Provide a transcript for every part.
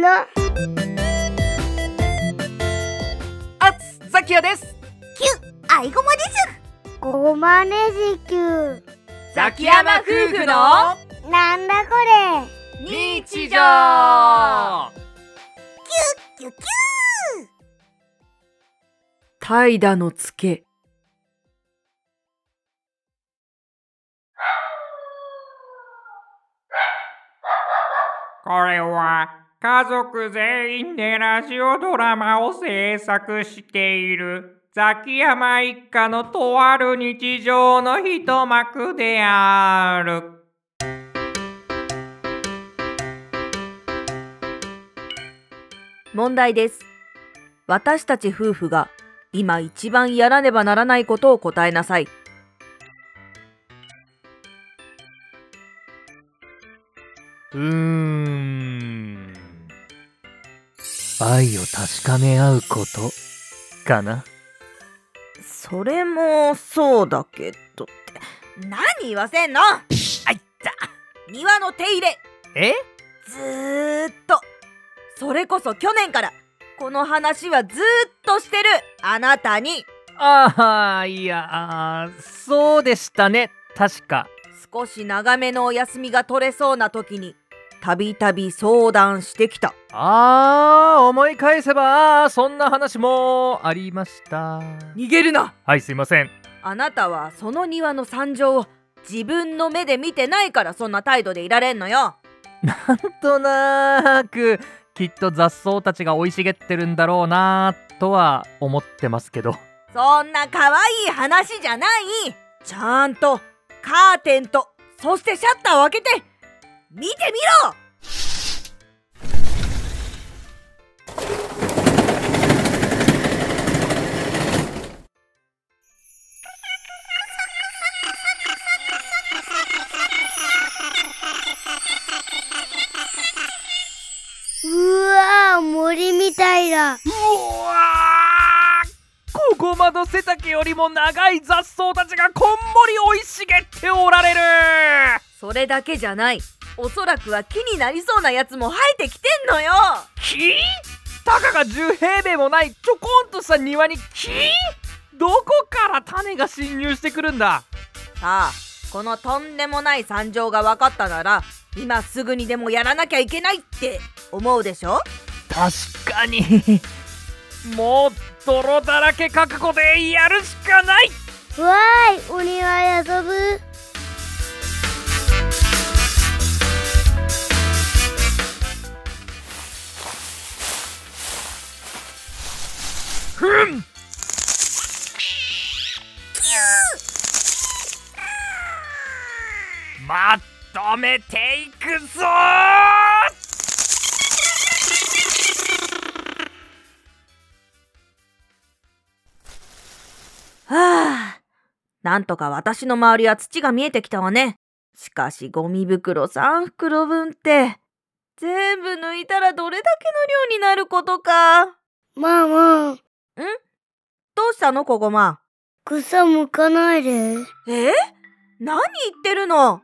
の。あつザキヤです。アイゴマです。ごまねじきゅザキヤマ夫婦の。うなんだこれ。日常。キュキュ怠惰のつけ。これは家族全員でラジオドラマを制作しているザキヤマ一家のとある日常の一幕である。問題です。私たち夫婦が今一番やらねばならないことを答えなさい。うーん。愛を確かめ合うこと。かな？それもそうだけどって。何言わせんの？あいった。庭の手入れ。え？ずーっと。それこそ去年からこの話はずーっとしてる。あなたに。ああ、いや、そうでしたね。確か。少し長めのお休みが取れそうな時にたびたび相談してきたああ、思い返せば、そんな話もありました。逃げるなはい、すいません。あなたはその庭の惨状を自分の目で見てないからそんな態度でいられんのよなんとなーく、きっと雑草たちが生い茂ってるんだろうなーとは思ってますけど。そんな可愛い話じゃないちゃんとカーテンとそしてシャッターを開けて見てみろ！うわー森みたいだ。うわーここまど背丈よりも長い雑草たちがこんもり生い茂っておられる。それだけじゃないおそらくは木になりそうなやつも生えてきてんのよ。木？たかが10平米もないちょこんとした庭に木？どこから種が侵入してくるんだ？さあこのとんでもない惨状が分かったなら今すぐにでもやらなきゃいけないって思うでしょ？確かに。もう泥だらけ覚悟でやるしかない。わーいお庭で遊ぶふん。まとめていくぞ。はあ。なんとか私の周りは土が見えてきたわね。しかしゴミ袋3袋分って全部抜いたらどれだけの量になることか。ママどうしたの？こごま。草むかないで。え？何言ってるの？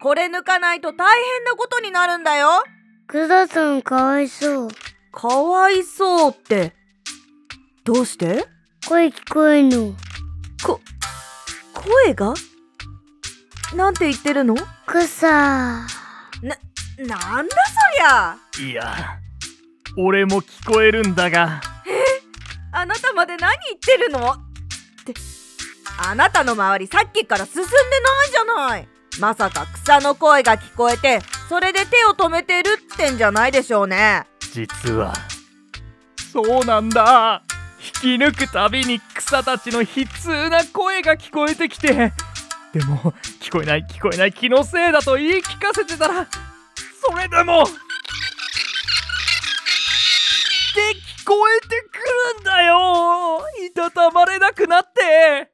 これ抜かないと大変なことになるんだよ。草さんかわいそう。かわいそうって。どうして？声聞こえんの。こ声が？なんて言ってるの？草。なんだそりゃ。いや俺も聞こえるんだがあなたまで何言ってるの？って。あなたの周りさっきから進んでないじゃない。まさか草の声が聞こえてそれで手を止めてるってんじゃないでしょうね。実は。そうなんだ。引き抜くたびに草たちの悲痛な声が聞こえてきて。でも聞こえない聞こえない気のせいだと言い聞かせてたらそれでもって聞こえてくるんだよ。いたたまれなくなって。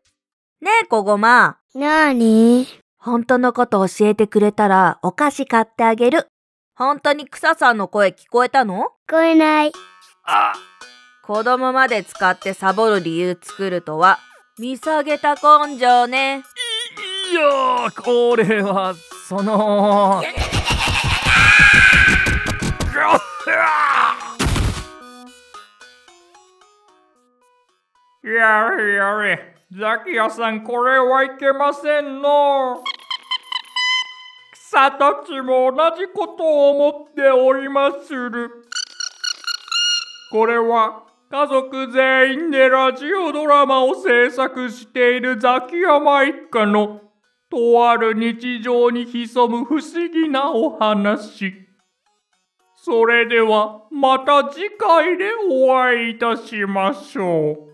ねえこごま。なーに？本当のこと教えてくれたらお菓子買ってあげる。本当に草さんの声聞こえたの？聞こえない。あ。子供まで使ってサボる理由作るとは見下げた根性ね。いやこれはそのやれやれ、ザキヤさんこれはいけませんの。草たちも同じことを思っておりまする。これは家族全員でラジオドラマを制作しているザキヤマ一家のとある日常に潜む不思議なお話。それではまた次回でお会いいたしましょう。